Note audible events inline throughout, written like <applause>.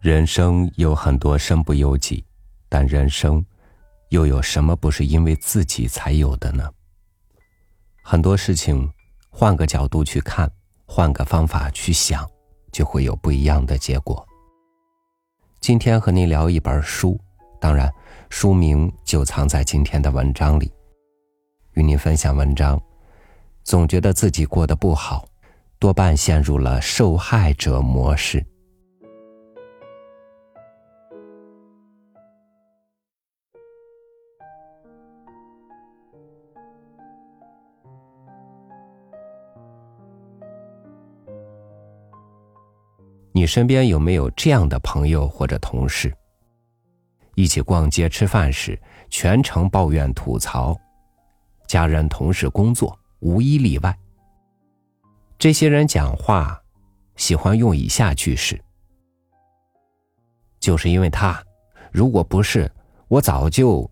人生有很多身不由己，但人生又有什么不是因为自己才有的呢？很多事情，换个角度去看，换个方法去想，就会有不一样的结果。今天和您聊一本书，当然，书名就藏在今天的文章里。与您分享文章，总觉得自己过得不好，多半陷入了受害者模式。你身边有没有这样的朋友或者同事？一起逛街吃饭时，全程抱怨吐槽，家人、同事、工作无一例外。这些人讲话喜欢用以下句式：“就是因为他，如果不是我，早就……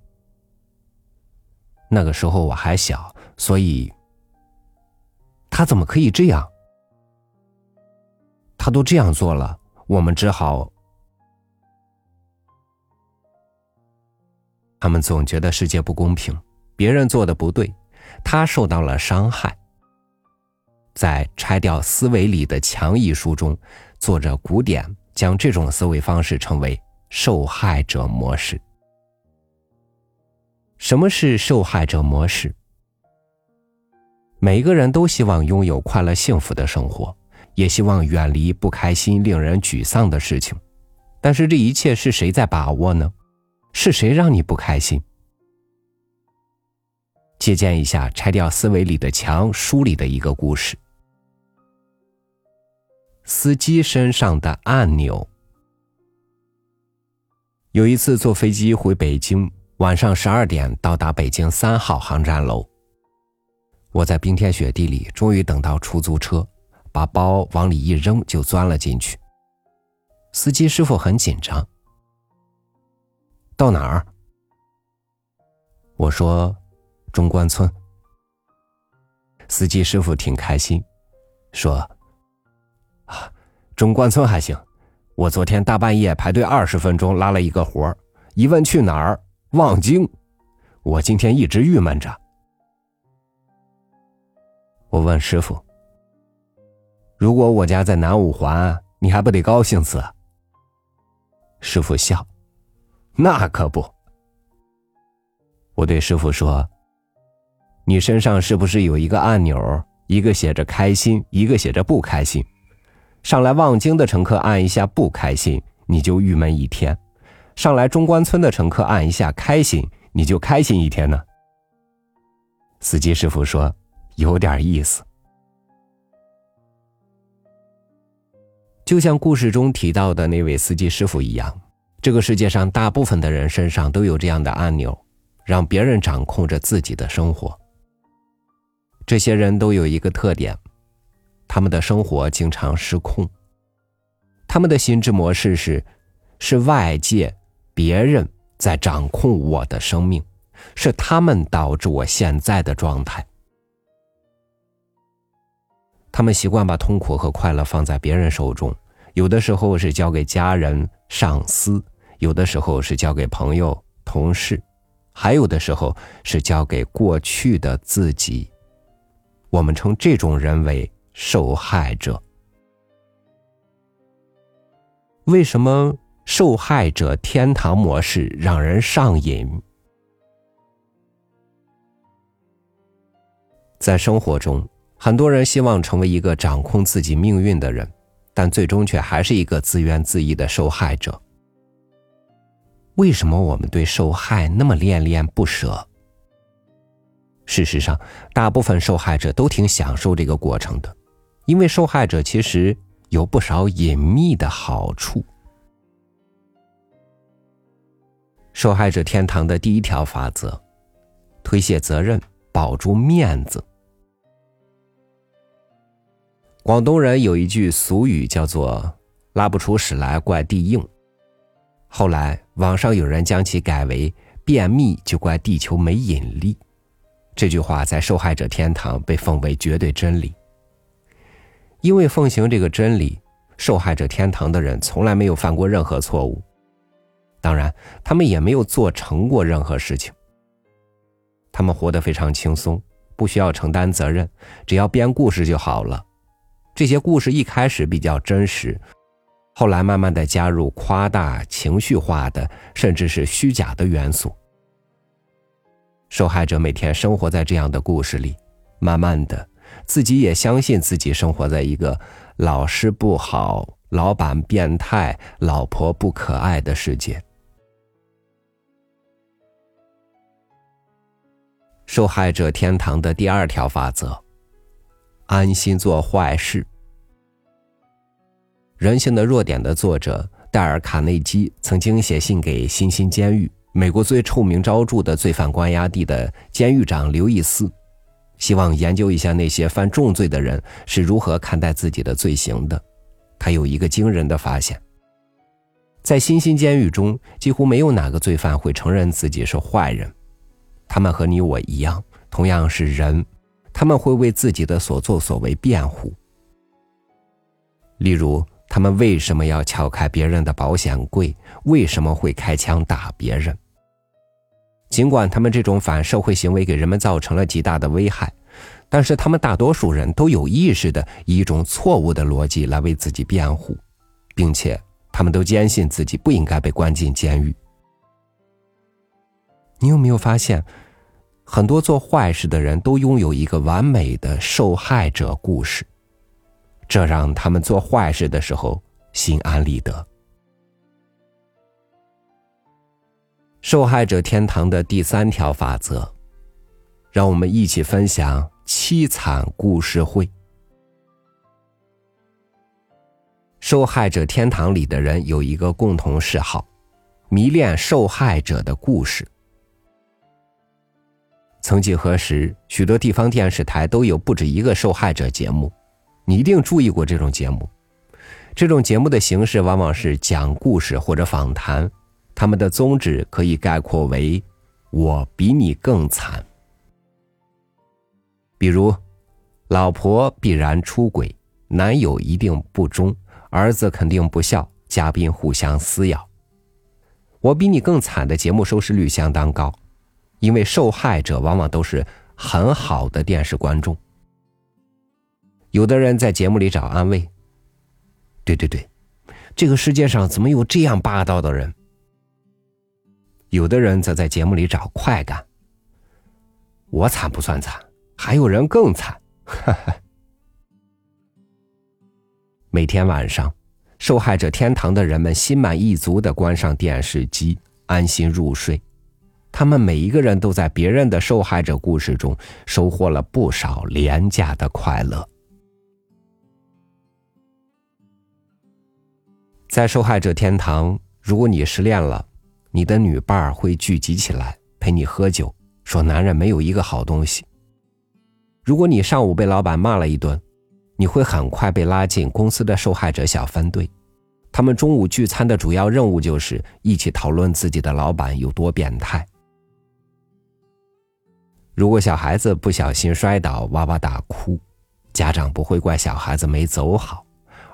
那个时候我还小，所以他怎么可以这样？”他都这样做了，我们只好。他们总觉得世界不公平，别人做的不对，他受到了伤害。在《拆掉思维里的墙》一书中，作者古典将这种思维方式称为“受害者模式”。什么是受害者模式？每个人都希望拥有快乐幸福的生活。也希望远离不开心、令人沮丧的事情，但是这一切是谁在把握呢？是谁让你不开心？借鉴一下《拆掉思维里的墙》书里的一个故事：司机身上的按钮。有一次坐飞机回北京，晚上十二点到达北京三号航站楼。我在冰天雪地里，终于等到出租车。把包往里一扔，就钻了进去。司机师傅很紧张。到哪儿？我说中关村。司机师傅挺开心，说：“啊，中关村还行。我昨天大半夜排队二十分钟拉了一个活一问去哪儿，望京。我今天一直郁闷着。我问师傅。”如果我家在南五环，你还不得高兴死？师傅笑，那可不。我对师傅说：“你身上是不是有一个按钮？一个写着开心，一个写着不开心。上来望京的乘客按一下不开心，你就郁闷一天；上来中关村的乘客按一下开心，你就开心一天呢。”司机师傅说：“有点意思。”就像故事中提到的那位司机师傅一样，这个世界上大部分的人身上都有这样的按钮，让别人掌控着自己的生活。这些人都有一个特点，他们的生活经常失控。他们的心智模式是：是外界、别人在掌控我的生命，是他们导致我现在的状态。他们习惯把痛苦和快乐放在别人手中，有的时候是交给家人、上司，有的时候是交给朋友、同事，还有的时候是交给过去的自己。我们称这种人为受害者。为什么受害者天堂模式让人上瘾？在生活中。很多人希望成为一个掌控自己命运的人，但最终却还是一个自怨自艾的受害者。为什么我们对受害那么恋恋不舍？事实上，大部分受害者都挺享受这个过程的，因为受害者其实有不少隐秘的好处。受害者天堂的第一条法则：推卸责任，保住面子。广东人有一句俗语叫做“拉不出屎来怪地硬”，后来网上有人将其改为“便秘就怪地球没引力”。这句话在受害者天堂被奉为绝对真理。因为奉行这个真理，受害者天堂的人从来没有犯过任何错误，当然，他们也没有做成过任何事情。他们活得非常轻松，不需要承担责任，只要编故事就好了。这些故事一开始比较真实，后来慢慢的加入夸大、情绪化的，甚至是虚假的元素。受害者每天生活在这样的故事里，慢慢的，自己也相信自己生活在一个老师不好、老板变态、老婆不可爱的世界。受害者天堂的第二条法则：安心做坏事。《人性的弱点》的作者戴尔·卡内基曾经写信给新兴监狱——美国最臭名昭著的罪犯关押地的监狱长刘易斯，希望研究一下那些犯重罪的人是如何看待自己的罪行的。他有一个惊人的发现：在新兴监狱中，几乎没有哪个罪犯会承认自己是坏人。他们和你我一样，同样是人，他们会为自己的所作所为辩护。例如，他们为什么要撬开别人的保险柜？为什么会开枪打别人？尽管他们这种反社会行为给人们造成了极大的危害，但是他们大多数人都有意识的以一种错误的逻辑来为自己辩护，并且他们都坚信自己不应该被关进监狱。你有没有发现，很多做坏事的人都拥有一个完美的受害者故事，这让他们做坏事的时候心安理得。受害者天堂的第三条法则，让我们一起分享凄惨故事会。受害者天堂里的人有一个共同嗜好，迷恋受害者的故事。曾几何时，许多地方电视台都有不止一个受害者节目，你一定注意过这种节目。这种节目的形式往往是讲故事或者访谈，他们的宗旨可以概括为“我比你更惨”。比如，老婆必然出轨，男友一定不忠，儿子肯定不孝，嘉宾互相撕咬。我比你更惨的节目收视率相当高。因为受害者往往都是很好的电视观众，有的人在节目里找安慰。对对对，这个世界上怎么有这样霸道的人？有的人则在节目里找快感。我惨不算惨，还有人更惨。哈 <laughs> 哈每天晚上，受害者天堂的人们心满意足的关上电视机，安心入睡。他们每一个人都在别人的受害者故事中收获了不少廉价的快乐。在受害者天堂，如果你失恋了，你的女伴会聚集起来陪你喝酒，说男人没有一个好东西。如果你上午被老板骂了一顿，你会很快被拉进公司的受害者小分队，他们中午聚餐的主要任务就是一起讨论自己的老板有多变态。如果小孩子不小心摔倒，哇哇大哭，家长不会怪小孩子没走好，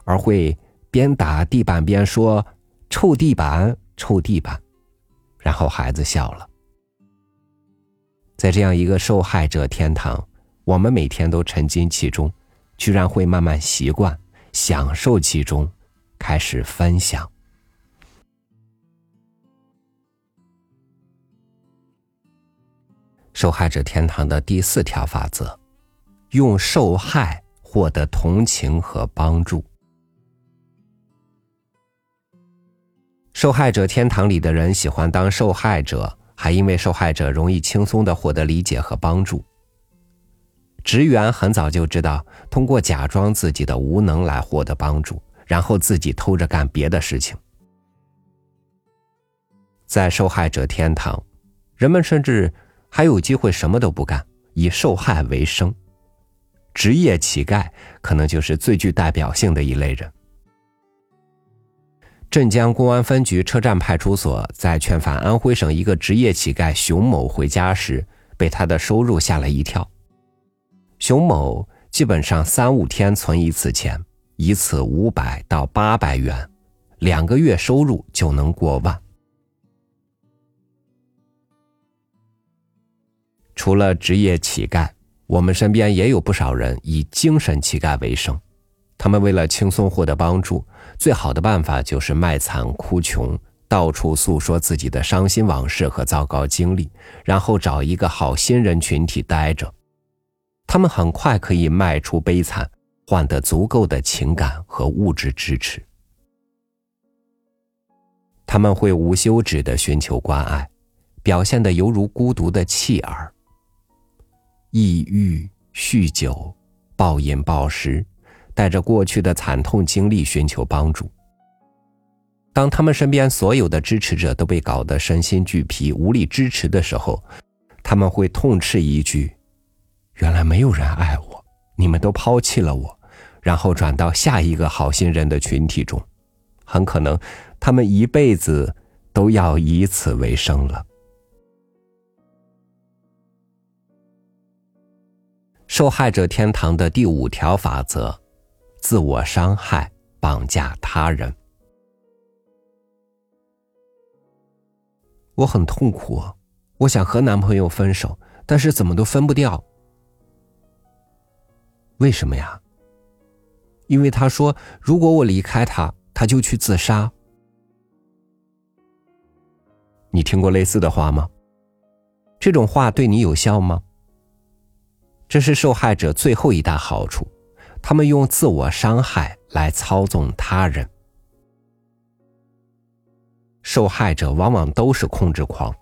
而会边打地板边说：“臭地板，臭地板。”然后孩子笑了。在这样一个受害者天堂，我们每天都沉浸其中，居然会慢慢习惯，享受其中，开始分享。受害者天堂的第四条法则：用受害获得同情和帮助。受害者天堂里的人喜欢当受害者，还因为受害者容易轻松的获得理解和帮助。职员很早就知道通过假装自己的无能来获得帮助，然后自己偷着干别的事情。在受害者天堂，人们甚至。还有机会什么都不干，以受害为生，职业乞丐可能就是最具代表性的一类人。镇江公安分局车站派出所，在劝返安徽省一个职业乞丐熊某回家时，被他的收入吓了一跳。熊某基本上三五天存一次钱，一次五百到八百元，两个月收入就能过万。除了职业乞丐，我们身边也有不少人以精神乞丐为生。他们为了轻松获得帮助，最好的办法就是卖惨哭穷，到处诉说自己的伤心往事和糟糕经历，然后找一个好心人群体待着。他们很快可以卖出悲惨，换得足够的情感和物质支持。他们会无休止的寻求关爱，表现的犹如孤独的弃儿。抑郁、酗酒、暴饮暴食，带着过去的惨痛经历寻求帮助。当他们身边所有的支持者都被搞得身心俱疲、无力支持的时候，他们会痛斥一句：“原来没有人爱我，你们都抛弃了我。”然后转到下一个好心人的群体中，很可能他们一辈子都要以此为生了。受害者天堂的第五条法则：自我伤害、绑架他人。我很痛苦，我想和男朋友分手，但是怎么都分不掉。为什么呀？因为他说，如果我离开他，他就去自杀。你听过类似的话吗？这种话对你有效吗？这是受害者最后一大好处，他们用自我伤害来操纵他人。受害者往往都是控制狂，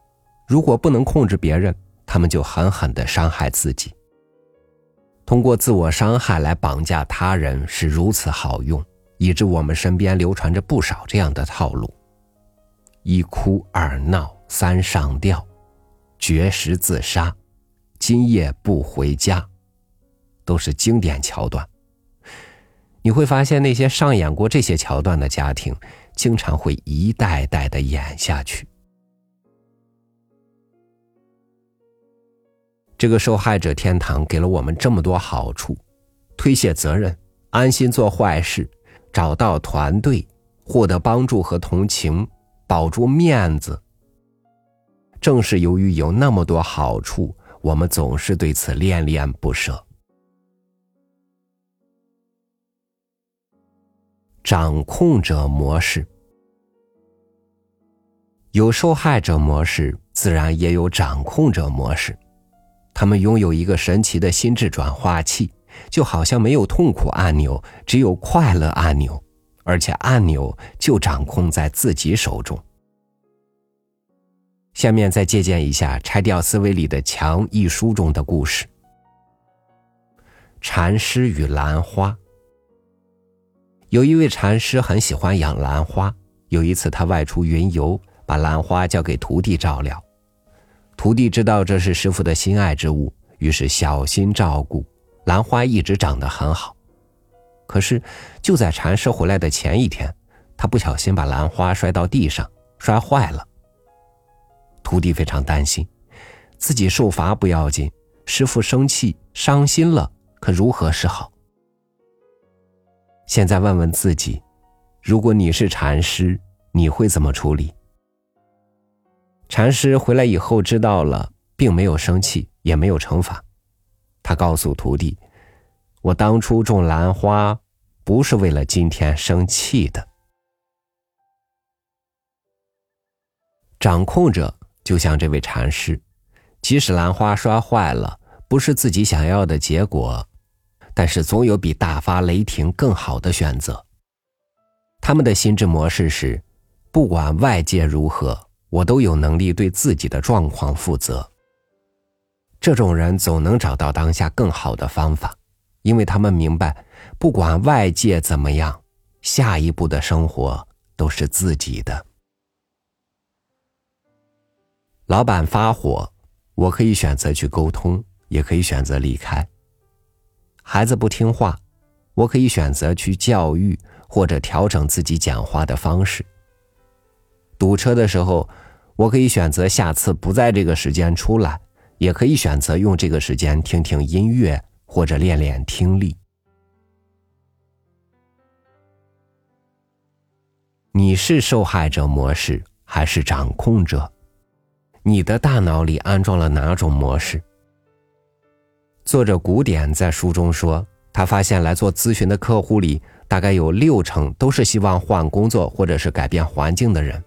如果不能控制别人，他们就狠狠的伤害自己。通过自我伤害来绑架他人是如此好用，以致我们身边流传着不少这样的套路：一哭二闹三上吊，绝食自杀。今夜不回家，都是经典桥段。你会发现，那些上演过这些桥段的家庭，经常会一代代的演下去。这个受害者天堂给了我们这么多好处：推卸责任、安心做坏事、找到团队、获得帮助和同情、保住面子。正是由于有那么多好处。我们总是对此恋恋不舍。掌控者模式有受害者模式，自然也有掌控者模式。他们拥有一个神奇的心智转化器，就好像没有痛苦按钮，只有快乐按钮，而且按钮就掌控在自己手中。下面再借鉴一下《拆掉思维里的墙》一书中的故事。禅师与兰花。有一位禅师很喜欢养兰花，有一次他外出云游，把兰花交给徒弟照料。徒弟知道这是师傅的心爱之物，于是小心照顾，兰花一直长得很好。可是就在禅师回来的前一天，他不小心把兰花摔到地上，摔坏了。徒弟非常担心，自己受罚不要紧，师傅生气伤心了，可如何是好？现在问问自己，如果你是禅师，你会怎么处理？禅师回来以后知道了，并没有生气，也没有惩罚。他告诉徒弟：“我当初种兰花，不是为了今天生气的。”掌控者。就像这位禅师，即使兰花摔坏了，不是自己想要的结果，但是总有比大发雷霆更好的选择。他们的心智模式是：不管外界如何，我都有能力对自己的状况负责。这种人总能找到当下更好的方法，因为他们明白，不管外界怎么样，下一步的生活都是自己的。老板发火，我可以选择去沟通，也可以选择离开。孩子不听话，我可以选择去教育或者调整自己讲话的方式。堵车的时候，我可以选择下次不在这个时间出来，也可以选择用这个时间听听音乐或者练练听力。你是受害者模式还是掌控者？你的大脑里安装了哪种模式？作者古典在书中说，他发现来做咨询的客户里，大概有六成都是希望换工作或者是改变环境的人。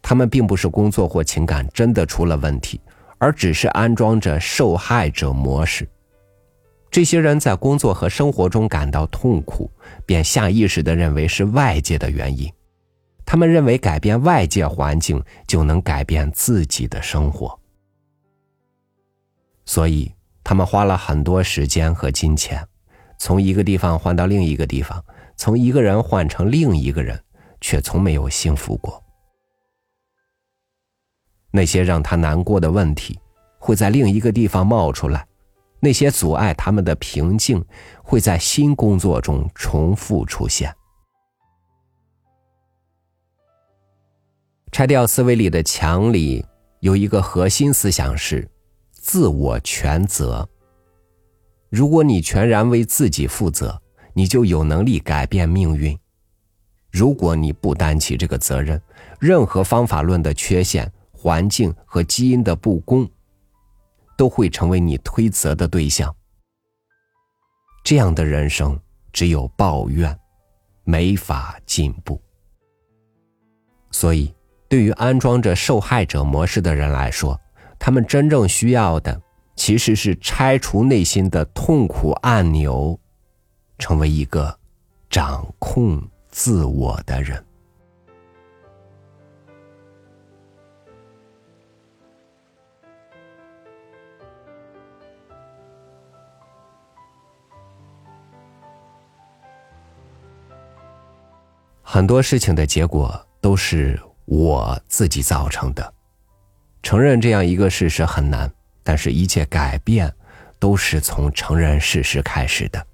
他们并不是工作或情感真的出了问题，而只是安装着受害者模式。这些人在工作和生活中感到痛苦，便下意识的认为是外界的原因。他们认为改变外界环境就能改变自己的生活，所以他们花了很多时间和金钱，从一个地方换到另一个地方，从一个人换成另一个人，却从没有幸福过。那些让他难过的问题，会在另一个地方冒出来。那些阻碍他们的平静，会在新工作中重复出现。拆掉思维里的墙里有一个核心思想是自我全责。如果你全然为自己负责，你就有能力改变命运；如果你不担起这个责任，任何方法论的缺陷、环境和基因的不公。都会成为你推责的对象。这样的人生只有抱怨，没法进步。所以，对于安装着受害者模式的人来说，他们真正需要的其实是拆除内心的痛苦按钮，成为一个掌控自我的人。很多事情的结果都是我自己造成的，承认这样一个事实很难，但是一切改变都是从承认事实开始的。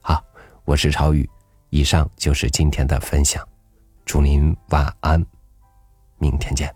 好，我是超宇，以上就是今天的分享，祝您晚安，明天见。